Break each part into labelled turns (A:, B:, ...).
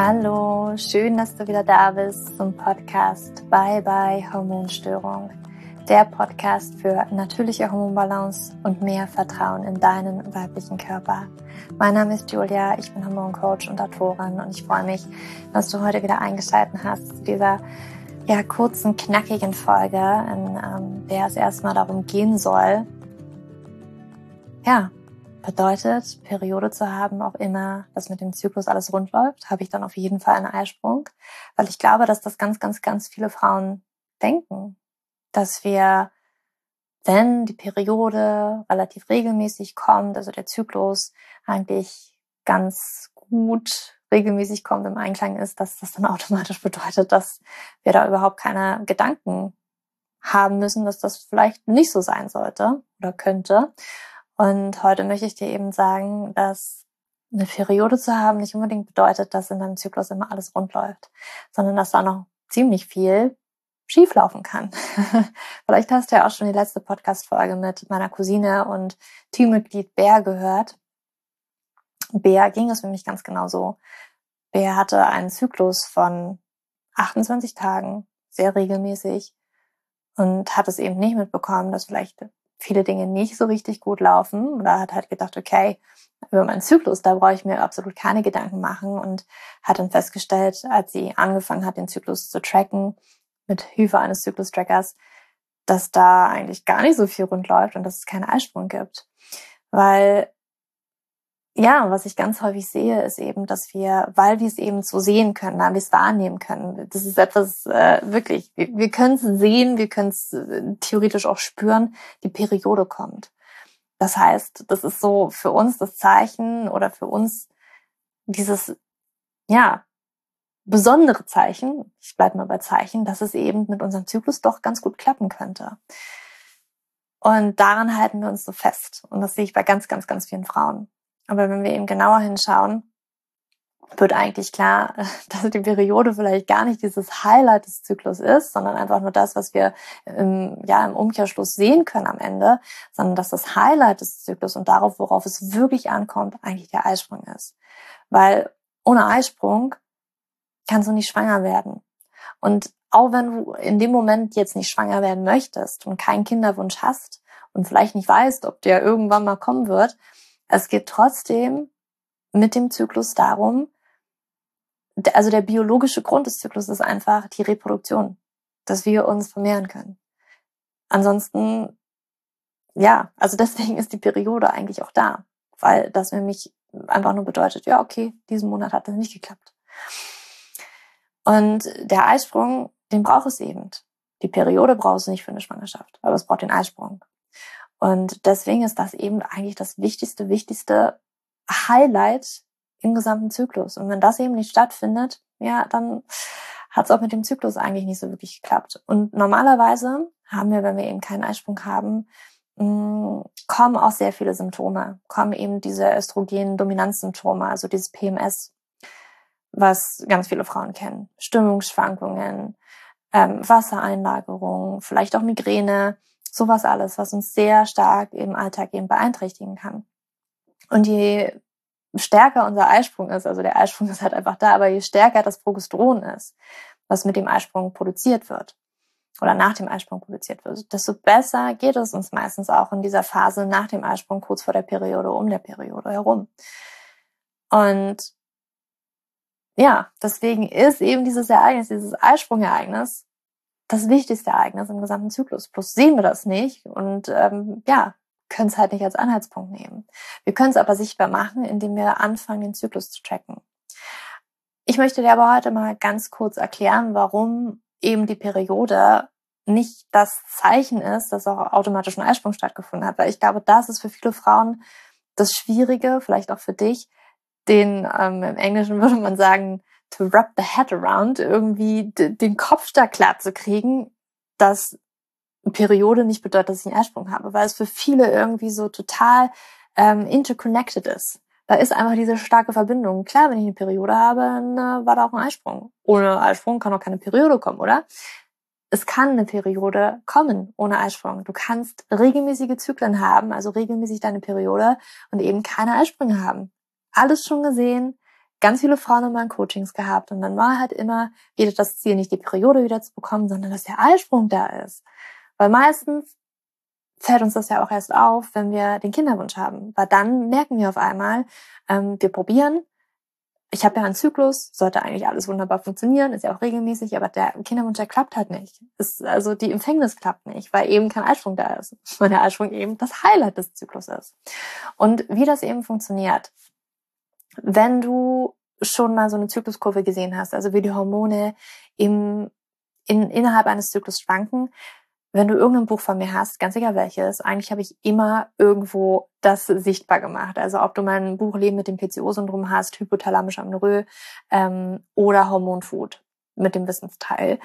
A: Hallo, schön, dass du wieder da bist zum Podcast Bye Bye Hormonstörung. Der Podcast für natürliche Hormonbalance und mehr Vertrauen in deinen weiblichen Körper. Mein Name ist Julia, ich bin Hormoncoach und Autorin und ich freue mich, dass du heute wieder eingeschaltet hast zu dieser ja, kurzen, knackigen Folge, in ähm, der es erstmal darum gehen soll, ja, bedeutet, Periode zu haben, auch immer, dass mit dem Zyklus alles rund läuft, habe ich dann auf jeden Fall einen Eisprung, weil ich glaube, dass das ganz, ganz, ganz viele Frauen denken, dass wir, wenn die Periode relativ regelmäßig kommt, also der Zyklus eigentlich ganz gut regelmäßig kommt, im Einklang ist, dass das dann automatisch bedeutet, dass wir da überhaupt keine Gedanken haben müssen, dass das vielleicht nicht so sein sollte oder könnte. Und heute möchte ich dir eben sagen, dass eine Periode zu haben nicht unbedingt bedeutet, dass in deinem Zyklus immer alles rund läuft, sondern dass da noch ziemlich viel schieflaufen kann. Vielleicht hast du ja auch schon die letzte Podcast-Folge mit meiner Cousine und Teammitglied Bär gehört. Bär ging es nämlich ganz genau so. Bär hatte einen Zyklus von 28 Tagen, sehr regelmäßig, und hat es eben nicht mitbekommen, dass vielleicht viele Dinge nicht so richtig gut laufen oder hat halt gedacht, okay, über meinen Zyklus, da brauche ich mir absolut keine Gedanken machen und hat dann festgestellt, als sie angefangen hat, den Zyklus zu tracken, mit Hilfe eines Zyklus-Trackers, dass da eigentlich gar nicht so viel rund läuft und dass es keinen Eisprung gibt. Weil ja, was ich ganz häufig sehe, ist eben, dass wir, weil wir es eben so sehen können, weil wir es wahrnehmen können, das ist etwas äh, wirklich, wir, wir können es sehen, wir können es äh, theoretisch auch spüren, die Periode kommt. Das heißt, das ist so für uns das Zeichen oder für uns dieses, ja, besondere Zeichen, ich bleibe mal bei Zeichen, dass es eben mit unserem Zyklus doch ganz gut klappen könnte. Und daran halten wir uns so fest. Und das sehe ich bei ganz, ganz, ganz vielen Frauen. Aber wenn wir eben genauer hinschauen, wird eigentlich klar, dass die Periode vielleicht gar nicht dieses Highlight des Zyklus ist, sondern einfach nur das, was wir im, ja, im Umkehrschluss sehen können am Ende, sondern dass das Highlight des Zyklus und darauf, worauf es wirklich ankommt, eigentlich der Eisprung ist. Weil ohne Eisprung kannst du nicht schwanger werden. Und auch wenn du in dem Moment jetzt nicht schwanger werden möchtest und keinen Kinderwunsch hast und vielleicht nicht weißt, ob der irgendwann mal kommen wird, es geht trotzdem mit dem Zyklus darum, also der biologische Grund des Zyklus ist einfach die Reproduktion, dass wir uns vermehren können. Ansonsten, ja, also deswegen ist die Periode eigentlich auch da, weil das nämlich einfach nur bedeutet, ja, okay, diesen Monat hat das nicht geklappt. Und der Eisprung, den braucht es eben. Die Periode braucht es nicht für eine Schwangerschaft, aber es braucht den Eisprung. Und deswegen ist das eben eigentlich das wichtigste, wichtigste Highlight im gesamten Zyklus. Und wenn das eben nicht stattfindet, ja, dann hat es auch mit dem Zyklus eigentlich nicht so wirklich geklappt. Und normalerweise haben wir, wenn wir eben keinen Eisprung haben, mm, kommen auch sehr viele Symptome, kommen eben diese Östrogen-Dominanzsymptome, also dieses PMS, was ganz viele Frauen kennen. Stimmungsschwankungen, ähm, Wassereinlagerung, vielleicht auch Migräne, sowas alles, was uns sehr stark im Alltag eben beeinträchtigen kann. Und je stärker unser Eisprung ist, also der Eisprung ist halt einfach da, aber je stärker das Progesteron ist, was mit dem Eisprung produziert wird oder nach dem Eisprung produziert wird, desto besser geht es uns meistens auch in dieser Phase nach dem Eisprung, kurz vor der Periode, um der Periode herum. Und ja, deswegen ist eben dieses Ereignis, dieses Eisprungereignis, das wichtigste Ereignis im gesamten Zyklus. Plus sehen wir das nicht und ähm, ja, können es halt nicht als Anhaltspunkt nehmen. Wir können es aber sichtbar machen, indem wir anfangen, den Zyklus zu tracken. Ich möchte dir aber heute mal ganz kurz erklären, warum eben die Periode nicht das Zeichen ist, dass auch automatisch ein Eisprung stattgefunden hat. Weil ich glaube, das ist für viele Frauen das Schwierige, vielleicht auch für dich, den ähm, im Englischen würde man sagen, to wrap the head around, irgendwie den Kopf da klar zu kriegen, dass Periode nicht bedeutet, dass ich einen Eisprung habe, weil es für viele irgendwie so total ähm, interconnected ist. Da ist einfach diese starke Verbindung. Klar, wenn ich eine Periode habe, dann äh, war da auch ein Eisprung. Ohne Eisprung kann auch keine Periode kommen, oder? Es kann eine Periode kommen ohne Eisprung. Du kannst regelmäßige Zyklen haben, also regelmäßig deine Periode und eben keine Eisprünge haben. Alles schon gesehen, ganz viele Frauen in meinen Coachings gehabt und dann war halt immer wieder das Ziel, nicht die Periode wieder zu bekommen, sondern dass der Eisprung da ist. Weil meistens fällt uns das ja auch erst auf, wenn wir den Kinderwunsch haben. Weil dann merken wir auf einmal, ähm, wir probieren, ich habe ja einen Zyklus, sollte eigentlich alles wunderbar funktionieren, ist ja auch regelmäßig, aber der Kinderwunsch, der klappt halt nicht. Ist, also die Empfängnis klappt nicht, weil eben kein Eisprung da ist. Weil der Eisprung eben das Highlight des Zyklus ist. Und wie das eben funktioniert, wenn du schon mal so eine Zykluskurve gesehen hast, also wie die Hormone im, in, innerhalb eines Zyklus schwanken, wenn du irgendein Buch von mir hast, ganz egal welches, eigentlich habe ich immer irgendwo das sichtbar gemacht. Also ob du mein Buch Leben mit dem PCO-Syndrom hast, hypothalamische Amenorrhoe ähm, oder Hormonfood mit dem Wissensteil.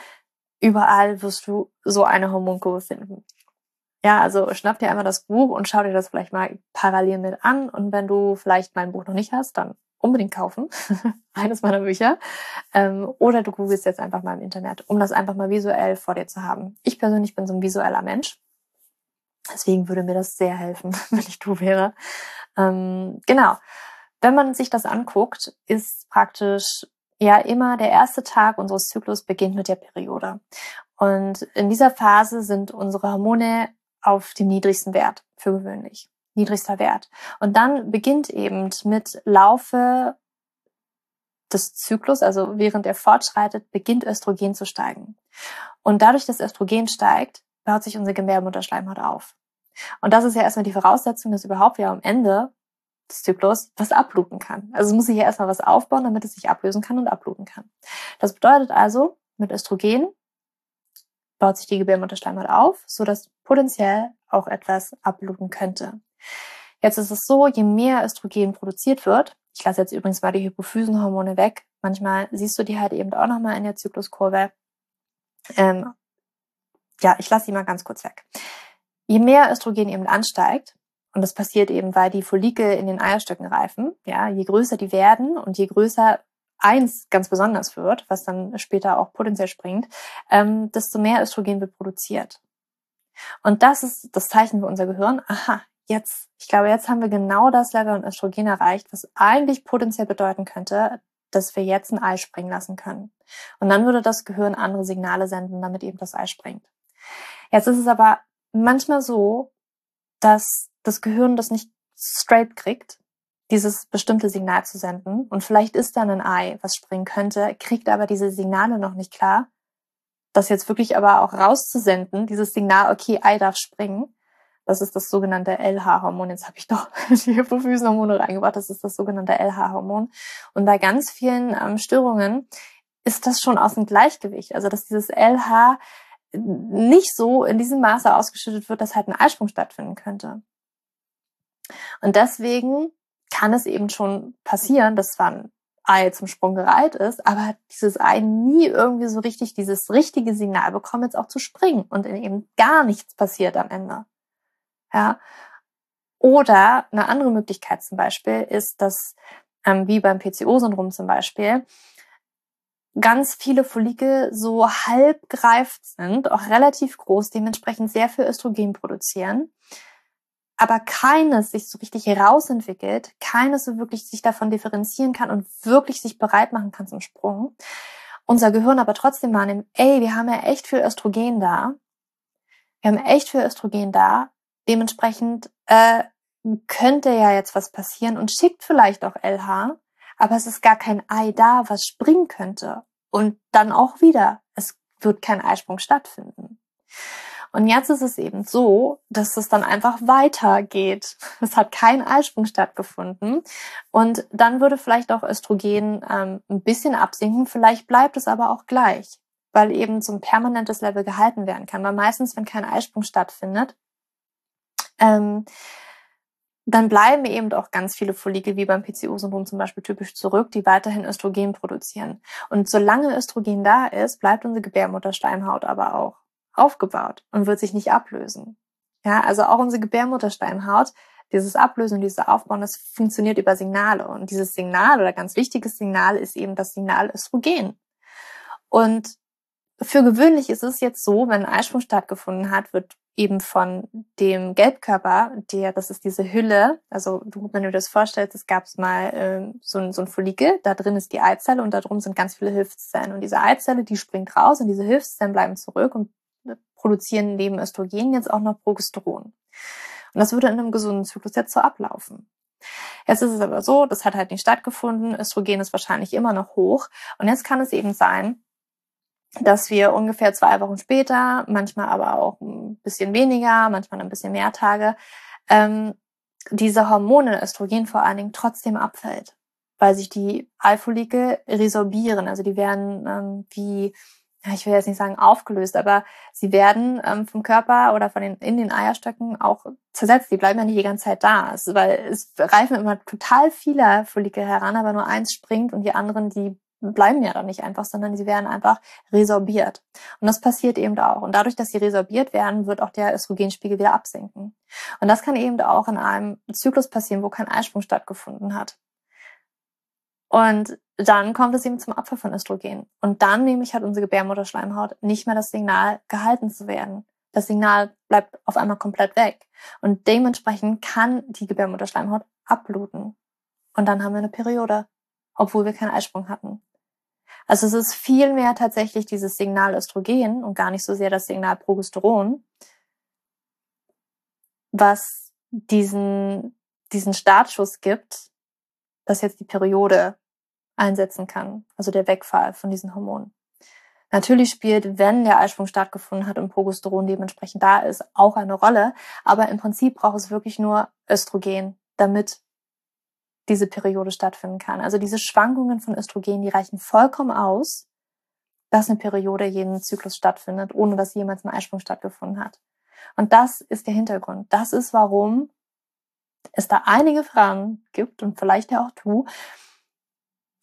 A: Überall wirst du so eine Hormonkurve finden. Ja, also schnapp dir einmal das Buch und schau dir das vielleicht mal parallel mit an. Und wenn du vielleicht mein Buch noch nicht hast, dann unbedingt kaufen. Eines meiner Bücher. Ähm, oder du googelst jetzt einfach mal im Internet, um das einfach mal visuell vor dir zu haben. Ich persönlich bin so ein visueller Mensch. Deswegen würde mir das sehr helfen, wenn ich du wäre. Ähm, genau. Wenn man sich das anguckt, ist praktisch ja immer der erste Tag unseres Zyklus beginnt mit der Periode. Und in dieser Phase sind unsere Hormone auf dem niedrigsten Wert für gewöhnlich niedrigster Wert. Und dann beginnt eben mit Laufe des Zyklus, also während er fortschreitet, beginnt Östrogen zu steigen. Und dadurch, dass Östrogen steigt, baut sich unsere Gebärmutterschleimhaut auf. Und das ist ja erstmal die Voraussetzung, dass überhaupt ja am Ende des Zyklus was abluten kann. Also es muss sich ja erstmal was aufbauen, damit es sich ablösen kann und abluten kann. Das bedeutet also, mit Östrogen baut sich die Gebärmutterschleimhaut auf, so dass potenziell auch etwas abluten könnte. Jetzt ist es so, je mehr Östrogen produziert wird, ich lasse jetzt übrigens mal die Hypophysenhormone weg, manchmal siehst du die halt eben auch nochmal in der Zykluskurve. Ähm, ja, ich lasse die mal ganz kurz weg. Je mehr Östrogen eben ansteigt, und das passiert eben, weil die Follikel in den Eierstöcken reifen, ja, je größer die werden und je größer eins ganz besonders wird, was dann später auch potenziell springt, ähm, desto mehr Östrogen wird produziert. Und das ist das Zeichen für unser Gehirn. Aha, jetzt, ich glaube, jetzt haben wir genau das Level an Östrogen erreicht, was eigentlich potenziell bedeuten könnte, dass wir jetzt ein Ei springen lassen können. Und dann würde das Gehirn andere Signale senden, damit eben das Ei springt. Jetzt ist es aber manchmal so, dass das Gehirn das nicht straight kriegt, dieses bestimmte Signal zu senden. Und vielleicht ist dann ein Ei, was springen könnte, kriegt aber diese Signale noch nicht klar. Das jetzt wirklich aber auch rauszusenden, dieses Signal, okay, Ei darf springen. Das ist das sogenannte LH-Hormon. Jetzt habe ich doch die Hypophysenhormone reingebracht. Das ist das sogenannte LH-Hormon. Und bei ganz vielen ähm, Störungen ist das schon aus dem Gleichgewicht. Also dass dieses LH nicht so in diesem Maße ausgeschüttet wird, dass halt ein Eisprung stattfinden könnte. Und deswegen kann es eben schon passieren, dass ein Ei zum Sprung gereiht ist, aber dieses Ei nie irgendwie so richtig dieses richtige Signal bekommt, jetzt auch zu springen und eben gar nichts passiert am Ende. Ja. Oder eine andere Möglichkeit zum Beispiel ist, dass, ähm, wie beim PCO-Syndrom zum Beispiel, ganz viele Follikel so halb gereift sind, auch relativ groß, dementsprechend sehr viel Östrogen produzieren, aber keines sich so richtig herausentwickelt, keines so wirklich sich davon differenzieren kann und wirklich sich bereit machen kann zum Sprung. Unser Gehirn aber trotzdem wahrnimmt, ey, wir haben ja echt viel Östrogen da. Wir haben echt viel Östrogen da. Dementsprechend äh, könnte ja jetzt was passieren und schickt vielleicht auch LH, aber es ist gar kein Ei da, was springen könnte. Und dann auch wieder, es wird kein Eisprung stattfinden. Und jetzt ist es eben so, dass es dann einfach weitergeht. Es hat kein Eisprung stattgefunden. Und dann würde vielleicht auch Östrogen ähm, ein bisschen absinken. Vielleicht bleibt es aber auch gleich, weil eben so ein permanentes Level gehalten werden kann. Weil meistens, wenn kein Eisprung stattfindet, ähm, dann bleiben eben auch ganz viele Follikel wie beim PCO-Syndrom zum Beispiel typisch zurück, die weiterhin Östrogen produzieren. Und solange Östrogen da ist, bleibt unsere Gebärmuttersteinhaut aber auch aufgebaut und wird sich nicht ablösen. Ja, also auch unsere Gebärmuttersteinhaut, dieses Ablösen, dieses Aufbauen, das funktioniert über Signale. Und dieses Signal oder ganz wichtiges Signal ist eben das Signal Östrogen. Und für gewöhnlich ist es jetzt so, wenn ein Eisprung stattgefunden hat, wird eben von dem Gelbkörper, der, das ist diese Hülle, also wenn du dir das vorstellst, es gab mal äh, so, ein, so ein Follikel, da drin ist die Eizelle und da drum sind ganz viele Hilfszellen. Und diese Eizelle, die springt raus und diese Hilfszellen bleiben zurück und produzieren neben Östrogen jetzt auch noch Progesteron. Und das würde in einem gesunden Zyklus jetzt so ablaufen. Jetzt ist es aber so, das hat halt nicht stattgefunden. Östrogen ist wahrscheinlich immer noch hoch. Und jetzt kann es eben sein, dass wir ungefähr zwei Wochen später, manchmal aber auch ein bisschen weniger, manchmal ein bisschen mehr Tage, ähm, diese Hormone, Östrogen vor allen Dingen, trotzdem abfällt, weil sich die Eifolikel resorbieren. Also die werden ähm, wie, ich will jetzt nicht sagen aufgelöst, aber sie werden ähm, vom Körper oder von den in den Eierstöcken auch zersetzt. Die bleiben ja nicht die ganze Zeit da, also, weil es reifen immer total viele Follikel heran, aber nur eins springt und die anderen, die bleiben ja dann nicht einfach, sondern sie werden einfach resorbiert. Und das passiert eben auch. Und dadurch, dass sie resorbiert werden, wird auch der Östrogenspiegel wieder absinken. Und das kann eben auch in einem Zyklus passieren, wo kein Eisprung stattgefunden hat. Und dann kommt es eben zum Abfall von Östrogen. Und dann nämlich hat unsere Gebärmutterschleimhaut nicht mehr das Signal, gehalten zu werden. Das Signal bleibt auf einmal komplett weg. Und dementsprechend kann die Gebärmutterschleimhaut abbluten. Und dann haben wir eine Periode, obwohl wir keinen Eisprung hatten. Also es ist viel mehr tatsächlich dieses Signal Östrogen und gar nicht so sehr das Signal Progesteron, was diesen, diesen Startschuss gibt, dass jetzt die Periode einsetzen kann, also der Wegfall von diesen Hormonen. Natürlich spielt, wenn der Eisprung stattgefunden hat und Progesteron dementsprechend da ist, auch eine Rolle. Aber im Prinzip braucht es wirklich nur Östrogen, damit diese Periode stattfinden kann. Also diese Schwankungen von Östrogen, die reichen vollkommen aus, dass eine Periode jeden Zyklus stattfindet, ohne dass jemals ein Eisprung stattgefunden hat. Und das ist der Hintergrund. Das ist, warum es da einige Frauen gibt und vielleicht ja auch du,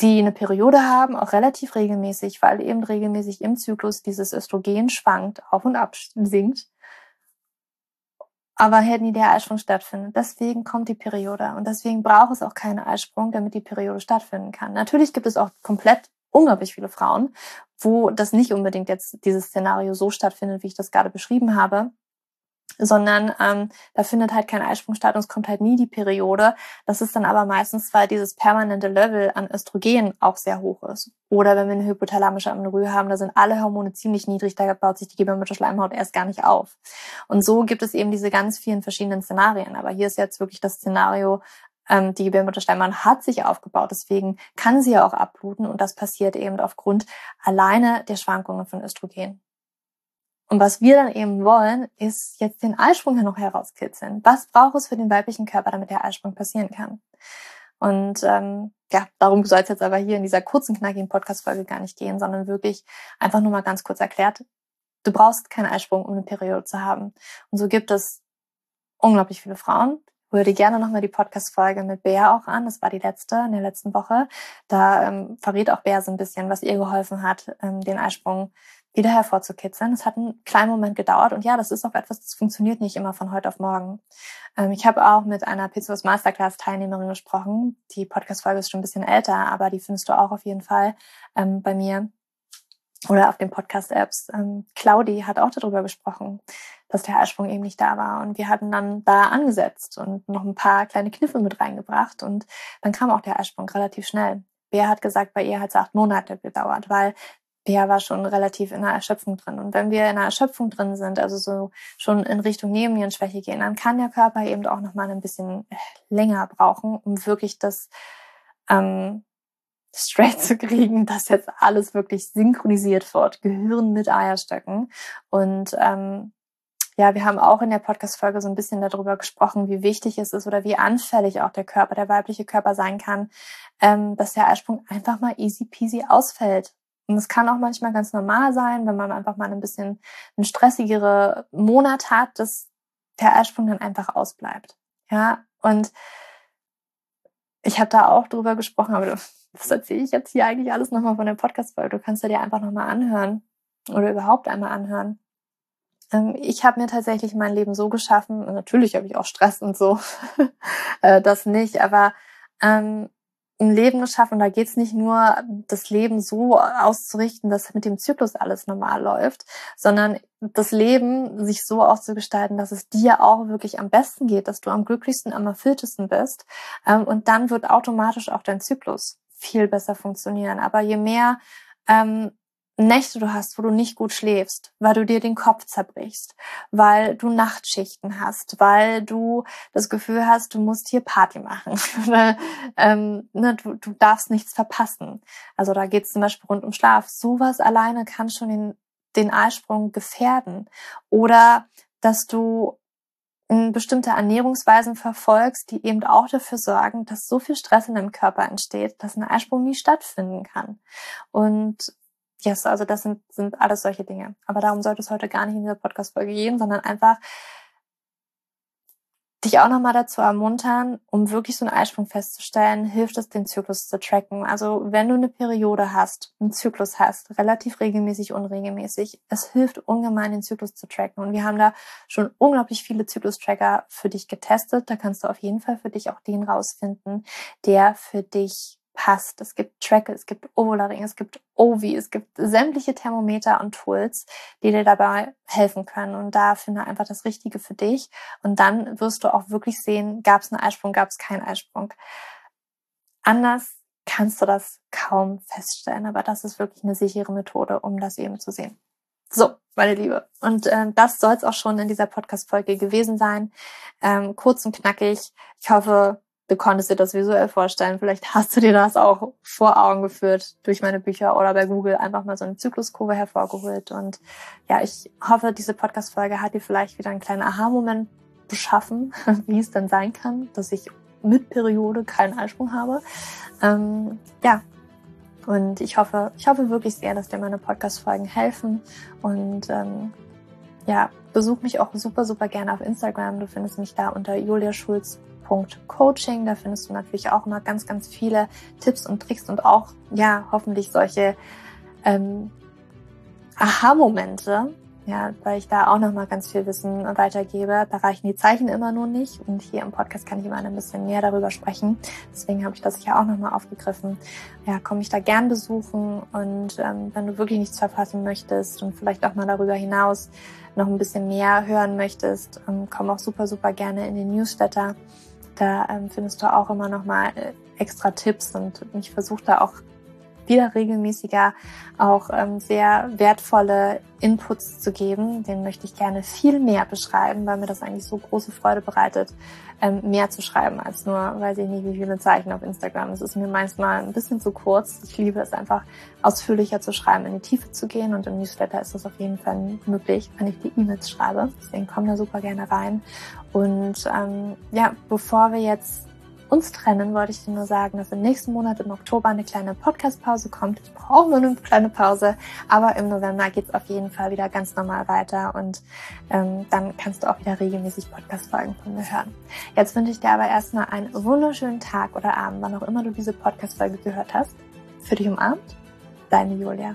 A: die eine Periode haben, auch relativ regelmäßig, weil eben regelmäßig im Zyklus dieses Östrogen schwankt, auf und ab sinkt aber halt nie der Eisprung stattfindet. Deswegen kommt die Periode und deswegen braucht es auch keinen Eisprung, damit die Periode stattfinden kann. Natürlich gibt es auch komplett unglaublich viele Frauen, wo das nicht unbedingt jetzt dieses Szenario so stattfindet, wie ich das gerade beschrieben habe sondern ähm, da findet halt kein Eisprung statt und es kommt halt nie die Periode. Das ist dann aber meistens, weil dieses permanente Level an Östrogen auch sehr hoch ist. Oder wenn wir eine hypothalamische Amenorrhoe haben, da sind alle Hormone ziemlich niedrig, da baut sich die Gebärmutterschleimhaut erst gar nicht auf. Und so gibt es eben diese ganz vielen verschiedenen Szenarien. Aber hier ist jetzt wirklich das Szenario, ähm, die Gebärmutterschleimhaut hat sich aufgebaut, deswegen kann sie ja auch abbluten und das passiert eben aufgrund alleine der Schwankungen von Östrogen. Und was wir dann eben wollen, ist jetzt den Eisprung hier noch herauskitzeln. Was braucht es für den weiblichen Körper, damit der Eisprung passieren kann? Und ähm, ja, darum soll es jetzt aber hier in dieser kurzen, knackigen Podcast-Folge gar nicht gehen, sondern wirklich einfach nur mal ganz kurz erklärt, du brauchst keinen Eisprung, um eine Periode zu haben. Und so gibt es unglaublich viele Frauen. Ich würde gerne nochmal die Podcast-Folge mit Bea auch an. Das war die letzte in der letzten Woche. Da ähm, verrät auch Bea so ein bisschen, was ihr geholfen hat, ähm, den Eisprung wieder hervorzukitzeln. Es hat einen kleinen Moment gedauert und ja, das ist auch etwas, das funktioniert nicht immer von heute auf morgen. Ähm, ich habe auch mit einer PCOS Masterclass Teilnehmerin gesprochen. Die Podcast-Folge ist schon ein bisschen älter, aber die findest du auch auf jeden Fall ähm, bei mir oder auf den Podcast-Apps. Ähm, Claudi hat auch darüber gesprochen, dass der Eisprung eben nicht da war. Und wir hatten dann da angesetzt und noch ein paar kleine Kniffe mit reingebracht und dann kam auch der Eisprung relativ schnell. Bea hat gesagt, bei ihr hat es acht Monate gedauert, weil Bea war schon relativ in der Erschöpfung drin. Und wenn wir in der Erschöpfung drin sind, also so schon in Richtung Nebennierenschwäche gehen, dann kann der Körper eben auch noch mal ein bisschen länger brauchen, um wirklich das ähm, straight zu kriegen, dass jetzt alles wirklich synchronisiert wird, Gehirn mit Eierstöcken. Und ähm, ja, wir haben auch in der Podcast-Folge so ein bisschen darüber gesprochen, wie wichtig es ist oder wie anfällig auch der Körper, der weibliche Körper sein kann, ähm, dass der Eisprung einfach mal easy peasy ausfällt und es kann auch manchmal ganz normal sein, wenn man einfach mal ein bisschen einen stressigere Monat hat, dass der Eisprung dann einfach ausbleibt. Ja, und ich habe da auch drüber gesprochen, aber das erzähle ich jetzt hier eigentlich alles nochmal von der Podcast-Folge. Du kannst dir einfach nochmal anhören oder überhaupt einmal anhören. Ähm, ich habe mir tatsächlich mein Leben so geschaffen, natürlich habe ich auch Stress und so, äh, das nicht, aber ähm, ein Leben geschaffen. Da geht es nicht nur, das Leben so auszurichten, dass mit dem Zyklus alles normal läuft, sondern das Leben sich so auszugestalten, dass es dir auch wirklich am besten geht, dass du am glücklichsten, am erfülltesten bist. Ähm, und dann wird automatisch auch dein Zyklus viel besser funktionieren. Aber je mehr ähm, Nächte du hast, wo du nicht gut schläfst, weil du dir den Kopf zerbrichst, weil du Nachtschichten hast, weil du das Gefühl hast, du musst hier Party machen, weil ähm, ne, du, du darfst nichts verpassen. Also da geht es zum Beispiel rund um Schlaf. Sowas alleine kann schon den, den Eisprung gefährden. Oder dass du bestimmte Ernährungsweisen verfolgst, die eben auch dafür sorgen, dass so viel Stress in deinem Körper entsteht, dass ein Eisprung nie stattfinden kann. Und Yes, also das sind, sind alles solche Dinge. Aber darum sollte es heute gar nicht in dieser Podcast-Folge gehen, sondern einfach dich auch nochmal dazu ermuntern, um wirklich so einen Eisprung festzustellen, hilft es, den Zyklus zu tracken. Also wenn du eine Periode hast, einen Zyklus hast, relativ regelmäßig, unregelmäßig, es hilft ungemein, den Zyklus zu tracken. Und wir haben da schon unglaublich viele Zyklus-Tracker für dich getestet. Da kannst du auf jeden Fall für dich auch den rausfinden, der für dich passt. Es gibt Tracker, es gibt Ovularing, es gibt Ovi, es gibt sämtliche Thermometer und Tools, die dir dabei helfen können. Und da finde einfach das Richtige für dich. Und dann wirst du auch wirklich sehen, gab es einen Eisprung, gab es keinen Eisprung. Anders kannst du das kaum feststellen, aber das ist wirklich eine sichere Methode, um das eben zu sehen. So, meine Liebe. Und äh, das soll es auch schon in dieser Podcast-Folge gewesen sein. Ähm, kurz und knackig. Ich hoffe, du konntest dir das visuell vorstellen. Vielleicht hast du dir das auch vor Augen geführt durch meine Bücher oder bei Google einfach mal so eine Zykluskurve hervorgeholt. Und ja, ich hoffe, diese Podcast-Folge hat dir vielleicht wieder einen kleinen Aha-Moment beschaffen, wie es dann sein kann, dass ich mit Periode keinen Eisprung habe. Ähm, ja, und ich hoffe, ich hoffe wirklich sehr, dass dir meine Podcast-Folgen helfen. Und ähm, ja, besuch mich auch super, super gerne auf Instagram. Du findest mich da unter Julia Schulz Coaching. Da findest du natürlich auch immer ganz, ganz viele Tipps und Tricks und auch, ja, hoffentlich solche ähm, Aha-Momente, ja, weil ich da auch nochmal ganz viel Wissen weitergebe. Da reichen die Zeichen immer nur nicht. Und hier im Podcast kann ich immer ein bisschen mehr darüber sprechen. Deswegen habe ich das hier auch nochmal aufgegriffen. Ja, komme ich da gern besuchen. Und ähm, wenn du wirklich nichts verpassen möchtest und vielleicht auch mal darüber hinaus noch ein bisschen mehr hören möchtest, ähm, komm auch super, super gerne in den Newsletter. Da ähm, findest du auch immer noch mal äh, extra Tipps und ich versuche da auch wieder regelmäßiger auch ähm, sehr wertvolle Inputs zu geben. Den möchte ich gerne viel mehr beschreiben, weil mir das eigentlich so große Freude bereitet, ähm, mehr zu schreiben als nur, weiß ich nicht, wie viele Zeichen auf Instagram. Es ist mir manchmal ein bisschen zu kurz. Ich liebe es einfach, ausführlicher zu schreiben, in die Tiefe zu gehen und im Newsletter ist das auf jeden Fall möglich, wenn ich die E-Mails schreibe. Deswegen komm da super gerne rein. Und ähm, ja, bevor wir jetzt uns trennen, wollte ich dir nur sagen, dass im nächsten Monat im Oktober eine kleine Podcast-Pause kommt. Ich brauche nur eine kleine Pause, aber im November geht's auf jeden Fall wieder ganz normal weiter und ähm, dann kannst du auch wieder regelmäßig Podcast-Folgen von mir hören. Jetzt wünsche ich dir aber erstmal einen wunderschönen Tag oder Abend, wann auch immer du diese Podcast-Folge gehört hast. Für dich umarmt, deine Julia.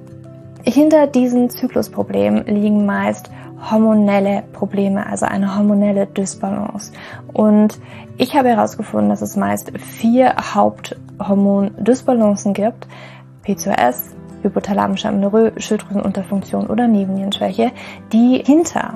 A: hinter diesen Zyklusproblemen liegen meist hormonelle Probleme, also eine hormonelle Dysbalance. Und ich habe herausgefunden, dass es meist vier Haupthormon-Dysbalancen gibt. PCOS, hypothalamische Amenorrhoe, Schilddrüsenunterfunktion oder Nebennierenschwäche, die hinter